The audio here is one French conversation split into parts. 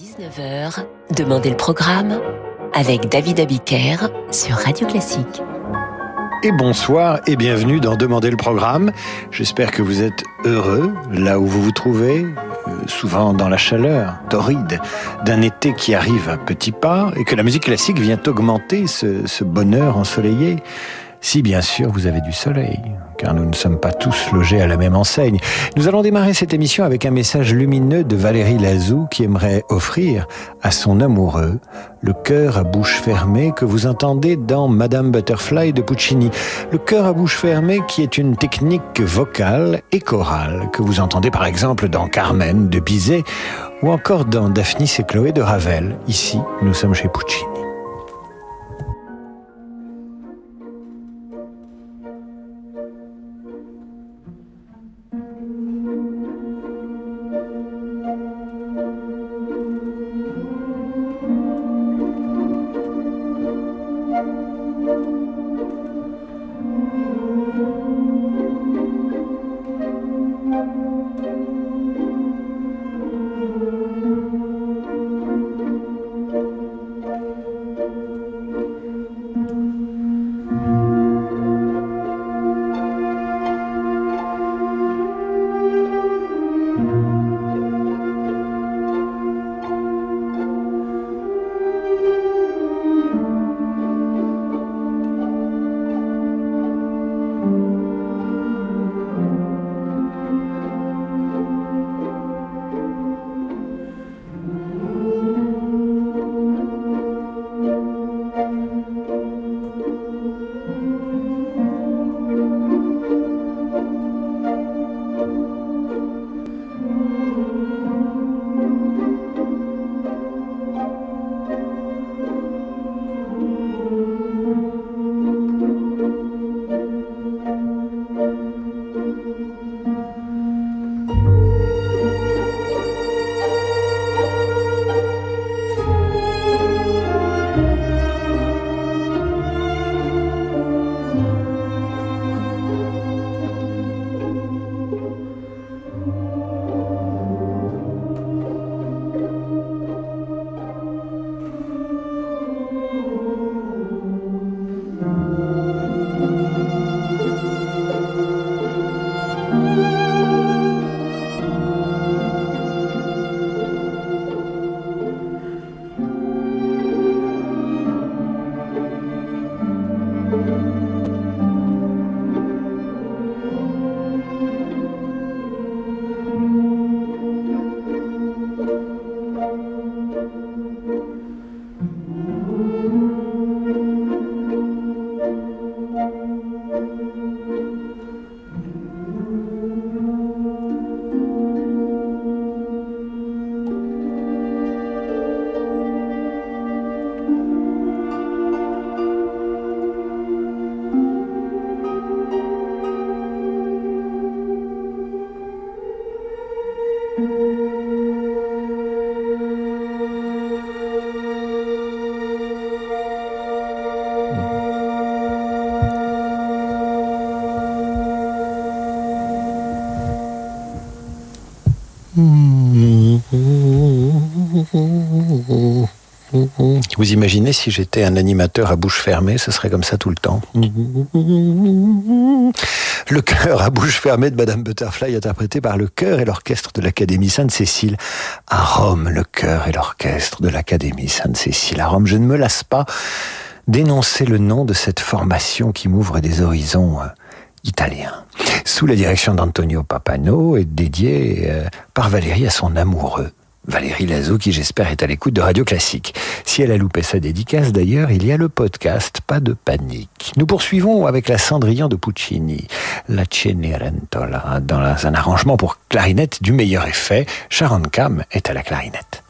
19h, Demandez le programme avec David Abiker sur Radio Classique. Et bonsoir et bienvenue dans Demandez le programme. J'espère que vous êtes heureux là où vous vous trouvez, euh, souvent dans la chaleur torride d'un été qui arrive à petits pas et que la musique classique vient augmenter ce, ce bonheur ensoleillé. Si bien sûr vous avez du soleil, car nous ne sommes pas tous logés à la même enseigne. Nous allons démarrer cette émission avec un message lumineux de Valérie Lazou qui aimerait offrir à son amoureux le cœur à bouche fermée que vous entendez dans Madame Butterfly de Puccini. Le cœur à bouche fermée qui est une technique vocale et chorale que vous entendez par exemple dans Carmen de Bizet ou encore dans Daphnis et Chloé de Ravel. Ici, nous sommes chez Puccini. Imaginez si j'étais un animateur à bouche fermée, ce serait comme ça tout le temps. Le chœur à bouche fermée de Madame Butterfly, interprété par le chœur et l'orchestre de l'Académie Sainte-Cécile. À Rome, le chœur et l'orchestre de l'Académie Sainte-Cécile. À Rome, je ne me lasse pas d'énoncer le nom de cette formation qui m'ouvre des horizons euh, italiens. Sous la direction d'Antonio Papano et dédié euh, par Valérie à son amoureux. Valérie Lazo, qui j'espère est à l'écoute de Radio Classique. Si elle a loupé sa dédicace d'ailleurs, il y a le podcast, pas de panique. Nous poursuivons avec la Cendrillon de Puccini, la Cenerentola, dans un arrangement pour clarinette du meilleur effet. Sharon Kam est à la clarinette.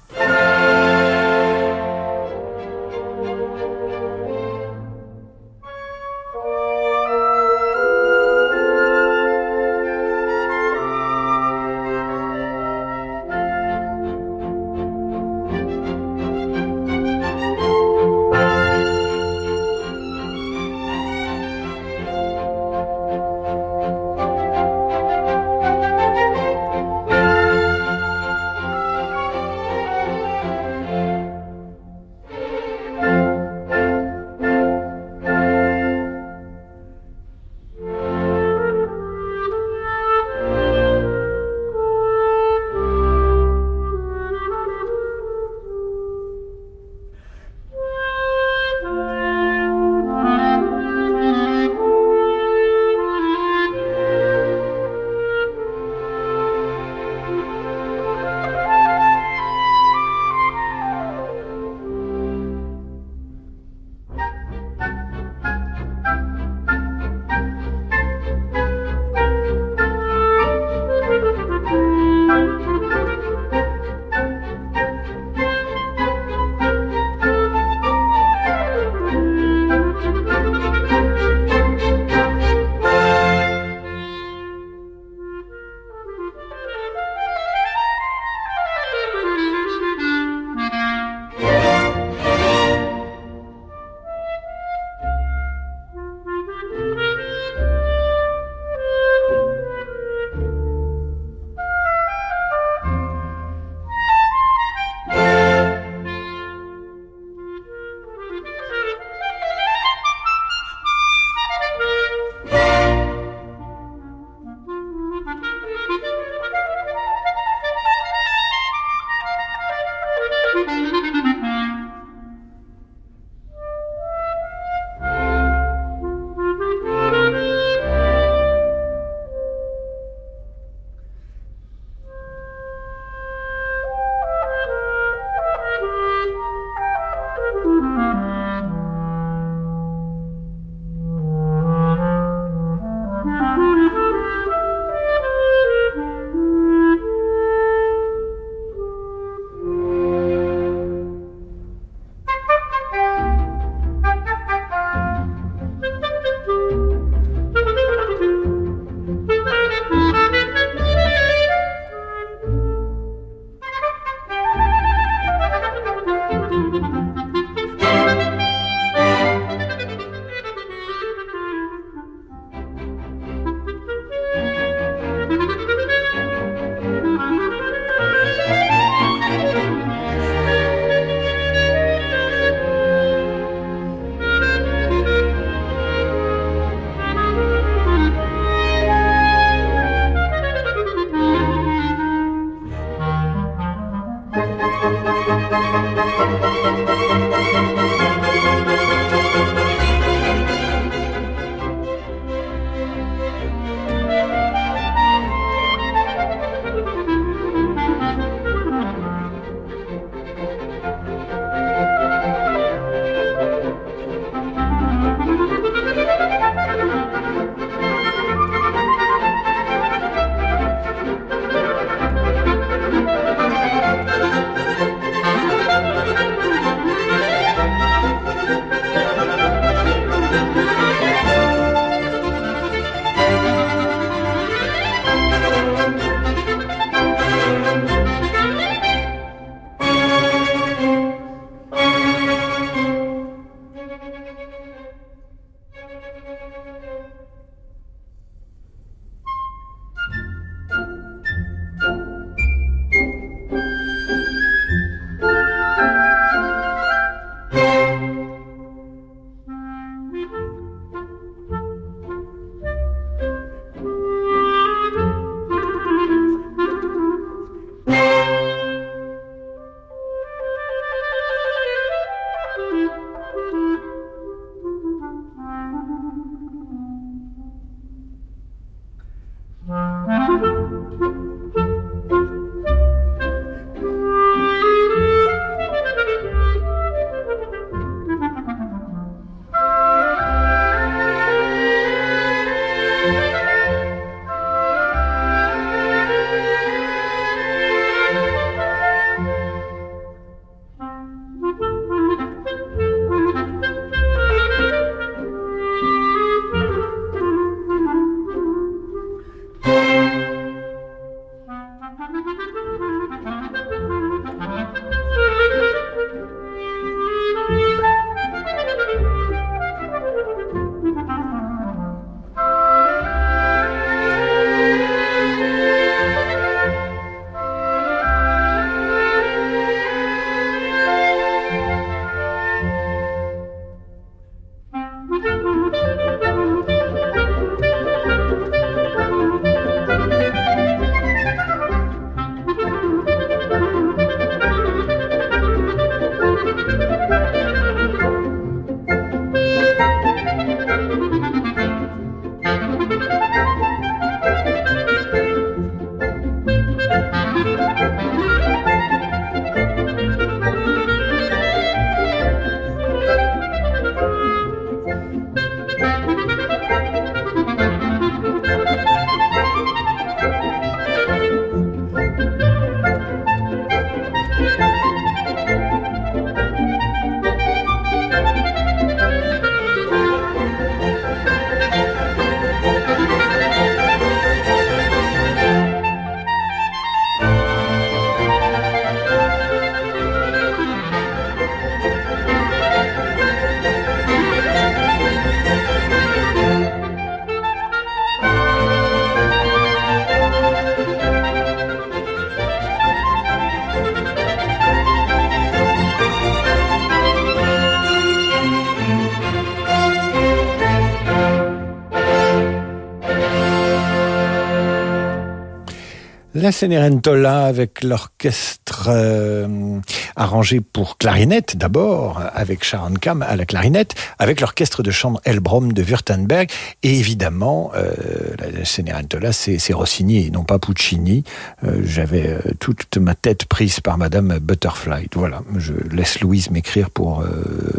La Cenerentola avec l'orchestre euh, arrangé pour clarinette d'abord, avec Sharon Kam à la clarinette, avec l'orchestre de chambre Elbrom de Württemberg, et évidemment, euh, la Cenerentola, c'est Rossini et non pas Puccini. Euh, j'avais toute ma tête prise par Madame Butterfly. Voilà, je laisse Louise m'écrire pour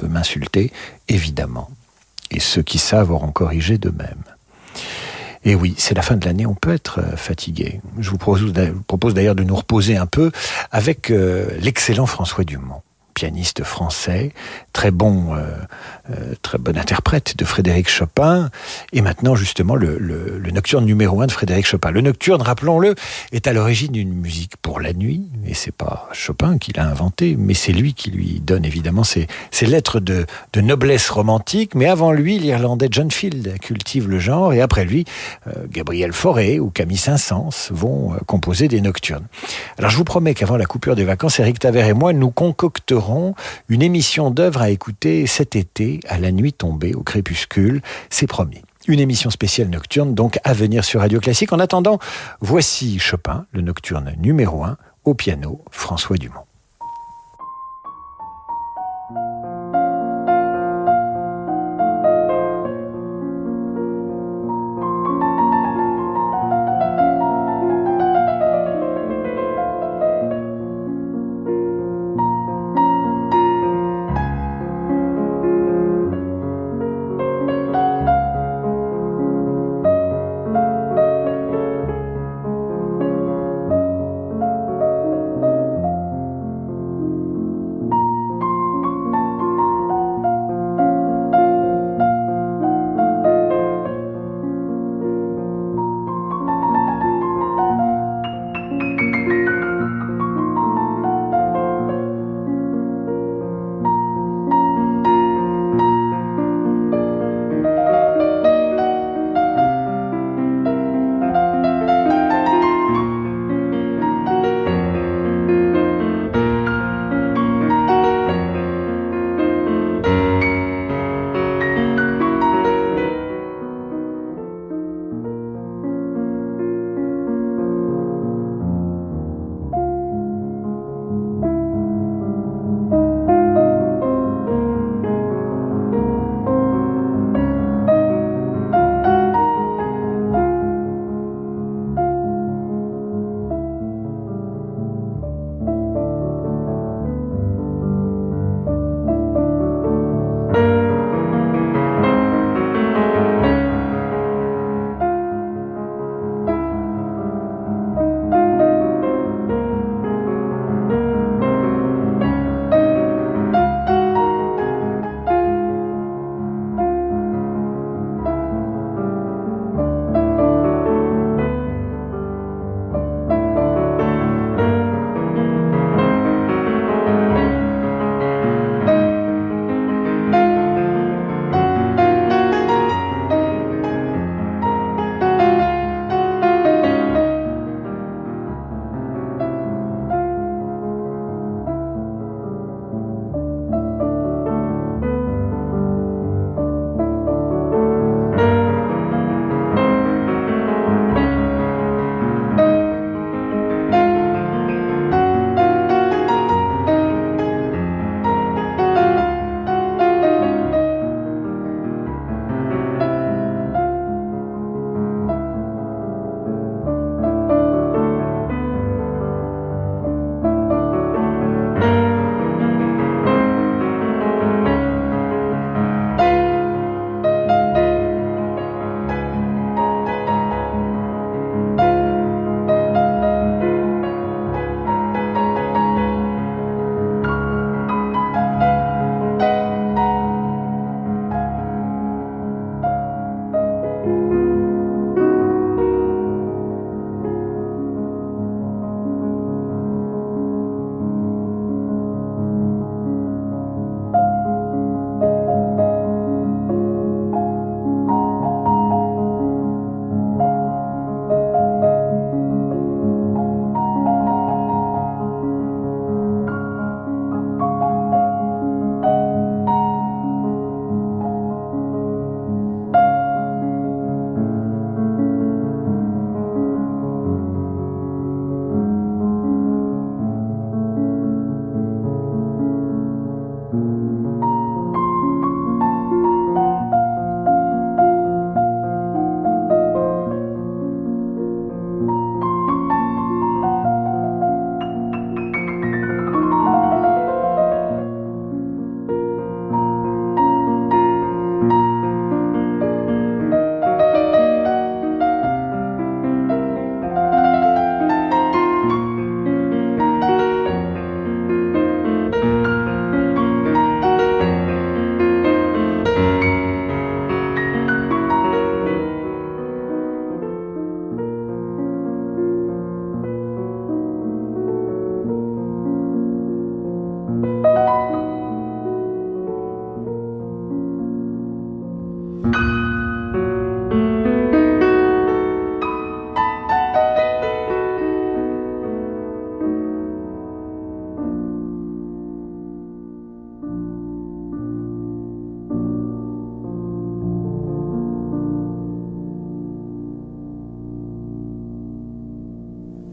m'insulter, évidemment. Et ceux qui savent auront corrigé de même. Et oui, c'est la fin de l'année, on peut être euh, fatigué. Je vous propose d'ailleurs de nous reposer un peu avec euh, l'excellent François Dumont pianiste français, très bon, euh, euh, très bon interprète de Frédéric Chopin, et maintenant justement le, nocturne numéro un de Frédéric Chopin. Le nocturne, rappelons-le, est à l'origine d'une musique pour la nuit, et c'est pas Chopin qui l'a inventé, mais c'est lui qui lui donne évidemment ses, lettres de, noblesse romantique. Mais avant lui, l'Irlandais John Field cultive le genre, et après lui, euh, Gabriel Fauré ou Camille Saint-Saëns vont composer des nocturnes. Alors je vous promets qu'avant la coupure des vacances, Eric Taver et moi, nous concocterons une émission d'œuvres à écouter cet été à la nuit tombée au crépuscule. C'est promis. Une émission spéciale nocturne donc à venir sur Radio Classique. En attendant, voici Chopin, le nocturne numéro 1, au piano, François Dumont.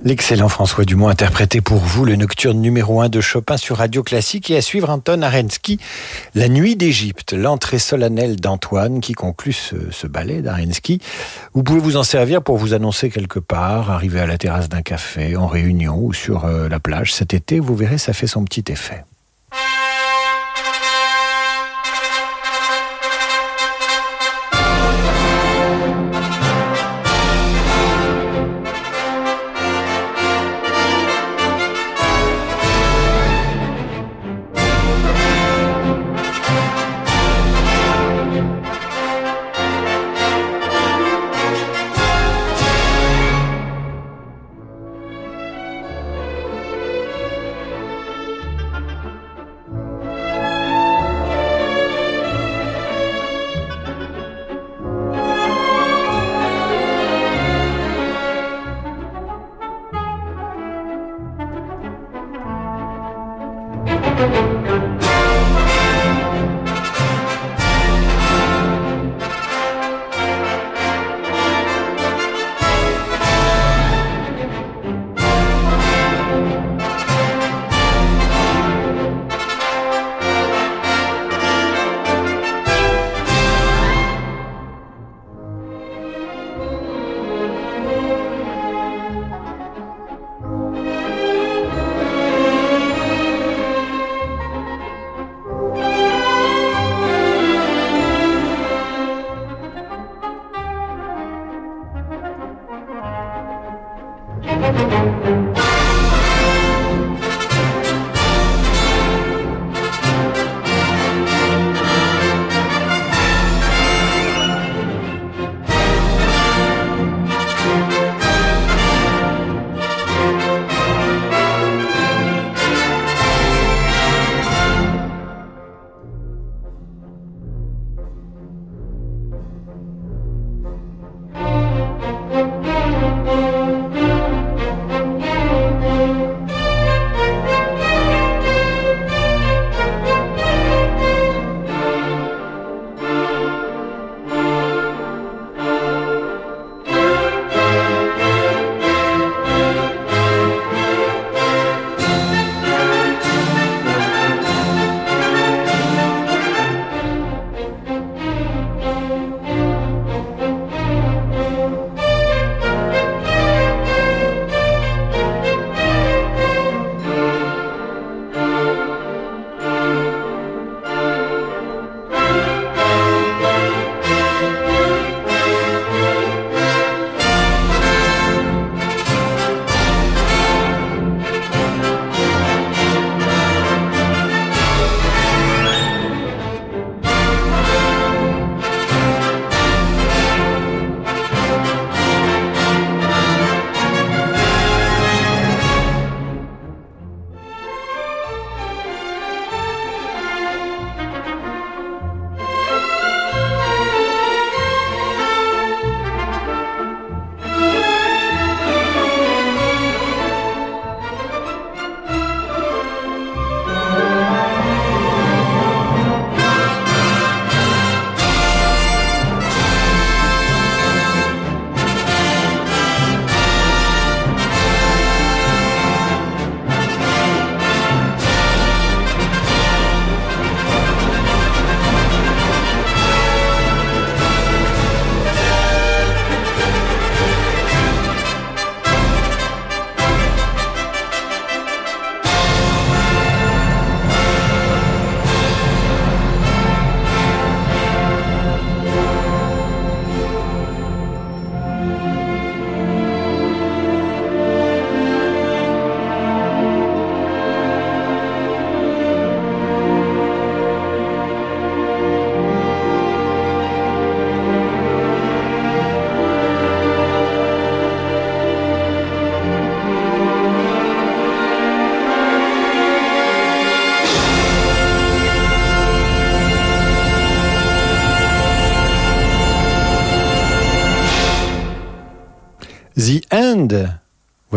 L'excellent François Dumont interprétait pour vous le nocturne numéro 1 de Chopin sur Radio Classique et à suivre Anton Arensky, La Nuit d'Égypte, l'entrée solennelle d'Antoine qui conclut ce, ballet d'Arensky. Vous pouvez vous en servir pour vous annoncer quelque part, arriver à la terrasse d'un café, en réunion ou sur euh, la plage cet été, vous verrez, ça fait son petit effet.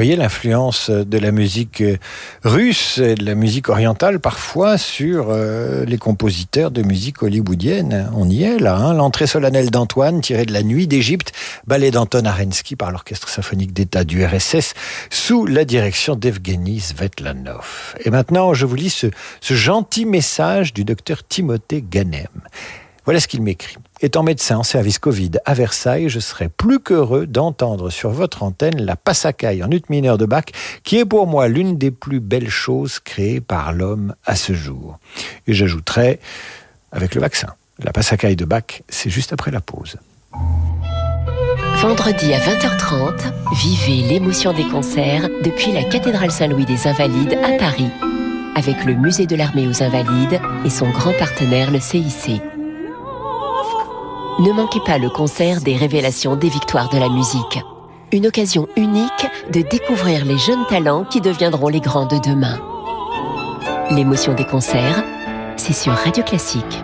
Voyez l'influence de la musique russe et de la musique orientale parfois sur euh, les compositeurs de musique hollywoodienne. On y est là. Hein L'entrée solennelle d'Antoine tirée de la nuit d'Égypte, ballet d'Anton Arensky par l'orchestre symphonique d'État du RSS sous la direction d'Evgeny Svetlanov. Et maintenant, je vous lis ce gentil message du docteur Timothée Ganem. Voilà ce qu'il m'écrit. Étant médecin en service Covid à Versailles, je serais plus qu'heureux d'entendre sur votre antenne la passacaille en ut mineur de Bach, qui est pour moi l'une des plus belles choses créées par l'homme à ce jour. Et j'ajouterais, avec le vaccin, la passacaille de Bach, c'est juste après la pause. Vendredi à 20h30, vivez l'émotion des concerts depuis la cathédrale Saint-Louis des Invalides à Paris, avec le musée de l'armée aux Invalides et son grand partenaire le CIC. Ne manquez pas le concert des révélations des victoires de la musique. Une occasion unique de découvrir les jeunes talents qui deviendront les grands de demain. L'émotion des concerts, c'est sur Radio Classique.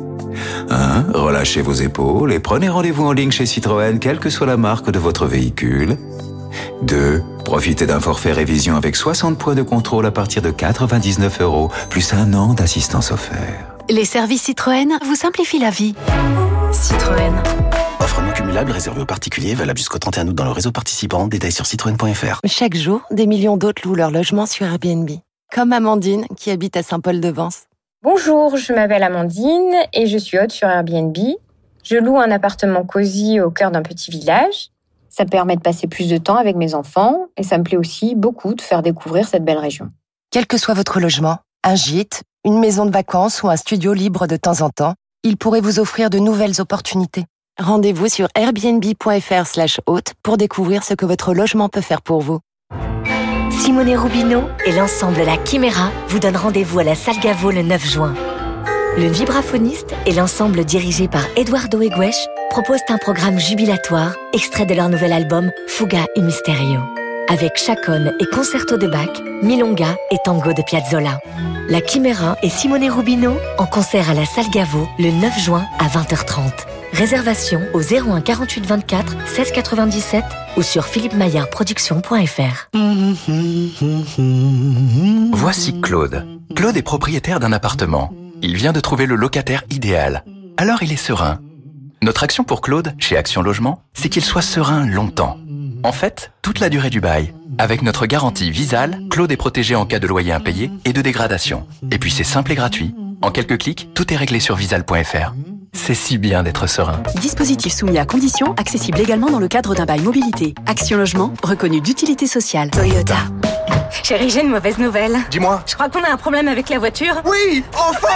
1. Relâchez vos épaules et prenez rendez-vous en ligne chez Citroën, quelle que soit la marque de votre véhicule. 2. Profitez d'un forfait révision avec 60 points de contrôle à partir de 99 euros, plus un an d'assistance offerte. Les services Citroën vous simplifient la vie. Citroën. Offre non cumulable réservée aux particuliers, valable jusqu'au 31 août dans le réseau participant. Détails sur citroën.fr. Chaque jour, des millions d'autres louent leur logement sur Airbnb. Comme Amandine, qui habite à Saint-Paul-de-Vence. Bonjour, je m'appelle Amandine et je suis hôte sur Airbnb. Je loue un appartement cosy au cœur d'un petit village. Ça permet de passer plus de temps avec mes enfants et ça me plaît aussi beaucoup de faire découvrir cette belle région. Quel que soit votre logement, un gîte, une maison de vacances ou un studio libre de temps en temps, il pourrait vous offrir de nouvelles opportunités. Rendez-vous sur airbnb.fr slash hôte pour découvrir ce que votre logement peut faire pour vous. Simone Rubino et l'ensemble La Chimera vous donnent rendez-vous à la Salle Gaveau le 9 juin. Le vibraphoniste et l'ensemble dirigé par Eduardo Eguesh proposent un programme jubilatoire extrait de leur nouvel album Fuga y Misterio. Avec chaconne et concerto de Bach, milonga et tango de Piazzolla. La Chimera et Simone Rubino en concert à la Salle Gaveau le 9 juin à 20h30. Réservation au 01 48 24 16 97 ou sur philippemaillardproduction.fr. Voici Claude. Claude est propriétaire d'un appartement. Il vient de trouver le locataire idéal. Alors il est serein. Notre action pour Claude, chez Action Logement, c'est qu'il soit serein longtemps. En fait, toute la durée du bail. Avec notre garantie Visal, Claude est protégé en cas de loyer impayé et de dégradation. Et puis c'est simple et gratuit. En quelques clics, tout est réglé sur visal.fr. C'est si bien d'être serein. Dispositif soumis à conditions, accessible également dans le cadre d'un bail mobilité. Action Logement, reconnu d'utilité sociale. Toyota. Chérie, j'ai une mauvaise nouvelle. Dis-moi. Je crois qu'on a un problème avec la voiture. Oui, enfin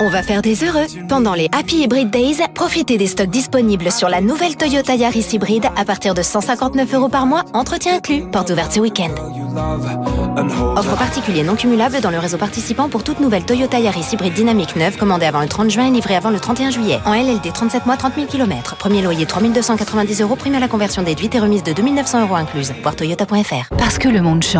On va faire des heureux. Pendant les Happy Hybrid Days, profitez des stocks disponibles sur la nouvelle Toyota Yaris hybride à partir de 159 euros par mois, entretien inclus. Porte ouverte ce week-end. Offre particulier non cumulable dans le réseau participant pour toute nouvelle Toyota Yaris hybride dynamique neuve commandée avant le 30 juin et livrée avant le 31 juillet. En LLD 37 mois, 30 000 km. Premier loyer 3290 euros, prime à la conversion déduite et remise de 2900 euros incluse. Voir toyota.fr. Parce que le monde change,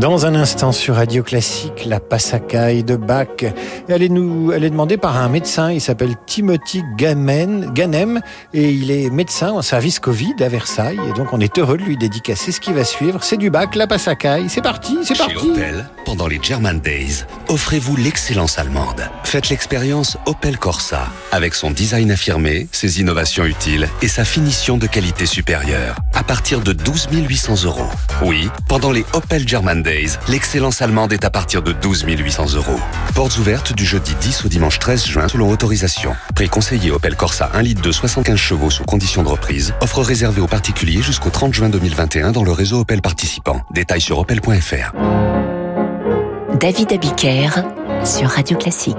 Dans un instant sur Radio Classique, la Passacaille de Bach. Elle est, nous, elle est demandée par un médecin, il s'appelle Timothy Gamen, Ganem, et il est médecin en service Covid à Versailles. Et donc on est heureux de lui dédicacer ce qui va suivre. C'est du Bach, la Passacaille. C'est parti, c'est parti. Chez Opel, pendant les German Days, offrez-vous l'excellence allemande. Faites l'expérience Opel Corsa, avec son design affirmé, ses innovations utiles et sa finition de qualité supérieure, à partir de 12 800 euros. Oui, pendant les Opel German Days, l'excellence allemande est à partir de 12 800 euros. Portes ouvertes du jeudi 10 au dimanche 13 juin selon autorisation. Prix conseillé Opel Corsa 1 litre de 75 chevaux sous condition de reprise. Offre réservée aux particuliers jusqu'au 30 juin 2021 dans le réseau Opel participant. Détails sur opel.fr. David Abiker sur Radio Classique.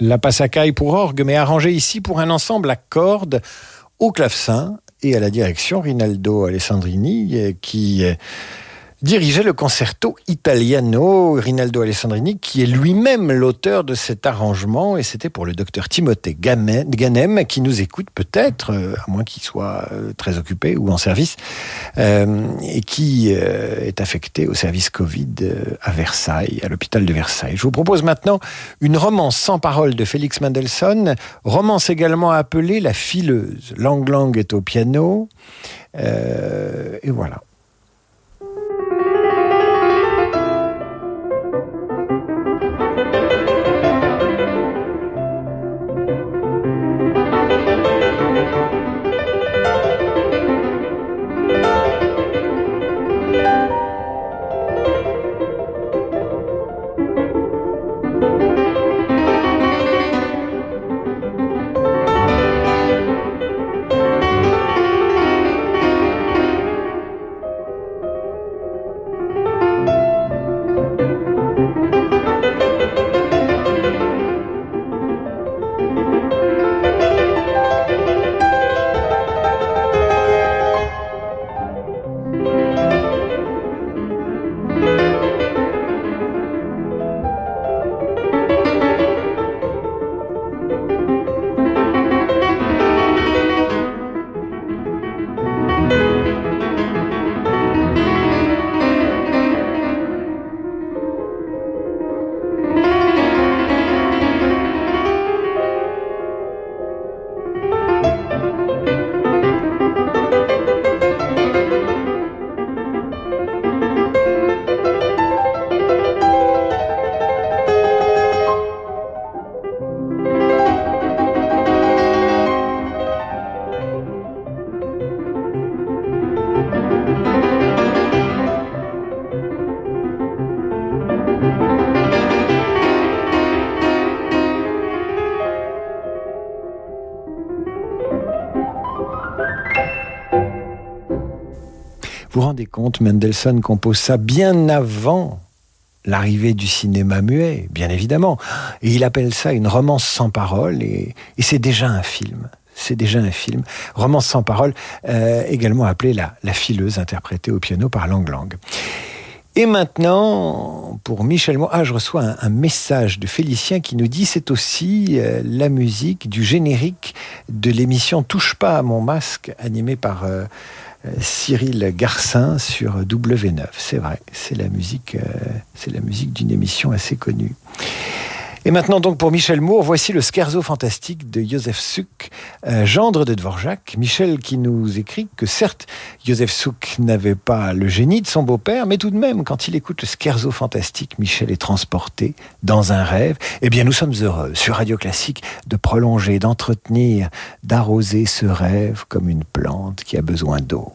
La passacaille pour orgue, mais arrangée ici pour un ensemble à cordes au clavecin et à la direction Rinaldo Alessandrini, qui dirigeait le concerto Italiano, Rinaldo Alessandrini, qui est lui-même l'auteur de cet arrangement, et c'était pour le docteur Timothée Ganem, qui nous écoute peut-être, euh, à moins qu'il soit euh, très occupé ou en service, euh, et qui est affecté au service Covid à Versailles, à l'hôpital de Versailles. Je vous propose maintenant une romance sans parole de Félix Mendelssohn, romance également appelée La fileuse. Lang Lang est au piano, et voilà. Mendelssohn compose ça bien avant l'arrivée du cinéma muet, bien évidemment. Et il appelle ça une romance sans parole, et, c'est déjà un film. C'est déjà un film. Romance sans parole, euh, également appelée la, la fileuse, interprétée au piano par Lang Lang. Et maintenant, pour Michel Moore, ah, je reçois un, message de Félicien qui nous dit c'est aussi euh, la musique du générique de l'émission Touche pas à mon masque, animée par euh, Cyril Garcin sur W9. C'est vrai, c'est la musique, euh, c'est la musique d'une émission assez connue. Et maintenant donc pour Michel Moore, voici le scherzo fantastique de Joseph Suk, euh, gendre de Dvorak. Michel qui nous écrit que certes, Joseph Suk n'avait pas le génie de son beau-père, mais tout de même, quand il écoute le scherzo fantastique, Michel est transporté dans un rêve. Eh bien, nous sommes heureux sur Radio Classique de prolonger, d'entretenir, d'arroser ce rêve comme une plante qui a besoin d'eau.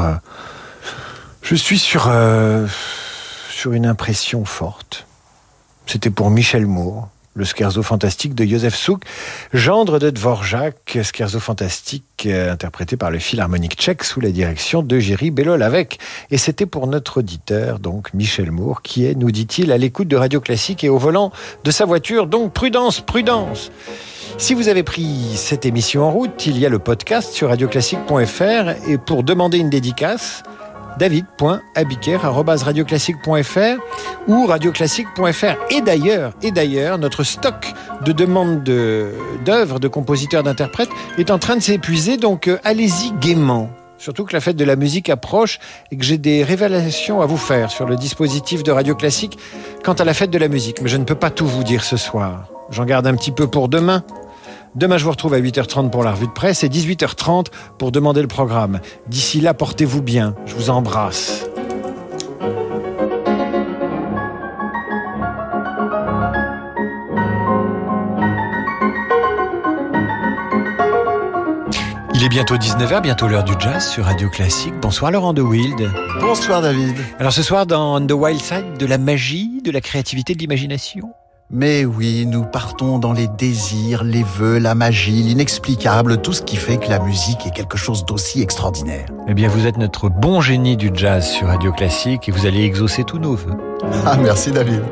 Euh, je suis sur, euh, sur une impression forte. C'était pour Michel Moore, le scherzo fantastique de Joseph Souk, gendre de Dvorak, scherzo fantastique euh, interprété par le Philharmonique tchèque sous la direction de Jerry Belol-Avec. Et c'était pour notre auditeur, donc Michel Moore, qui est, nous dit-il, à l'écoute de Radio Classique et au volant de sa voiture. Donc prudence, prudence si vous avez pris cette émission en route, il y a le podcast sur radioclassique.fr et pour demander une dédicace, david.abiker.radioclassique.fr ou radioclassique.fr. Et d'ailleurs, notre stock de demandes d'œuvres de, compositeurs, d'interprètes est en train de s'épuiser, donc euh, allez-y gaiement. Surtout que la fête de la musique approche et que j'ai des révélations à vous faire sur le dispositif de Radio Classique quant à la fête de la musique. Mais je ne peux pas tout vous dire ce soir. J'en garde un petit peu pour demain. Demain, je vous retrouve à 8h30 pour la revue de presse et 18h30 pour demander le programme. D'ici là, portez-vous bien. Je vous embrasse. Il est bientôt 19h, bientôt l'heure du jazz sur Radio Classique. Bonsoir Laurent de Wild. Bonsoir David. Alors ce soir dans The Wild Side, de la magie, de la créativité, de l'imagination mais oui, nous partons dans les désirs, les vœux, la magie, l'inexplicable, tout ce qui fait que la musique est quelque chose d'aussi extraordinaire. Eh bien, vous êtes notre bon génie du jazz sur Radio Classique et vous allez exaucer tous nos vœux. Ah, merci David.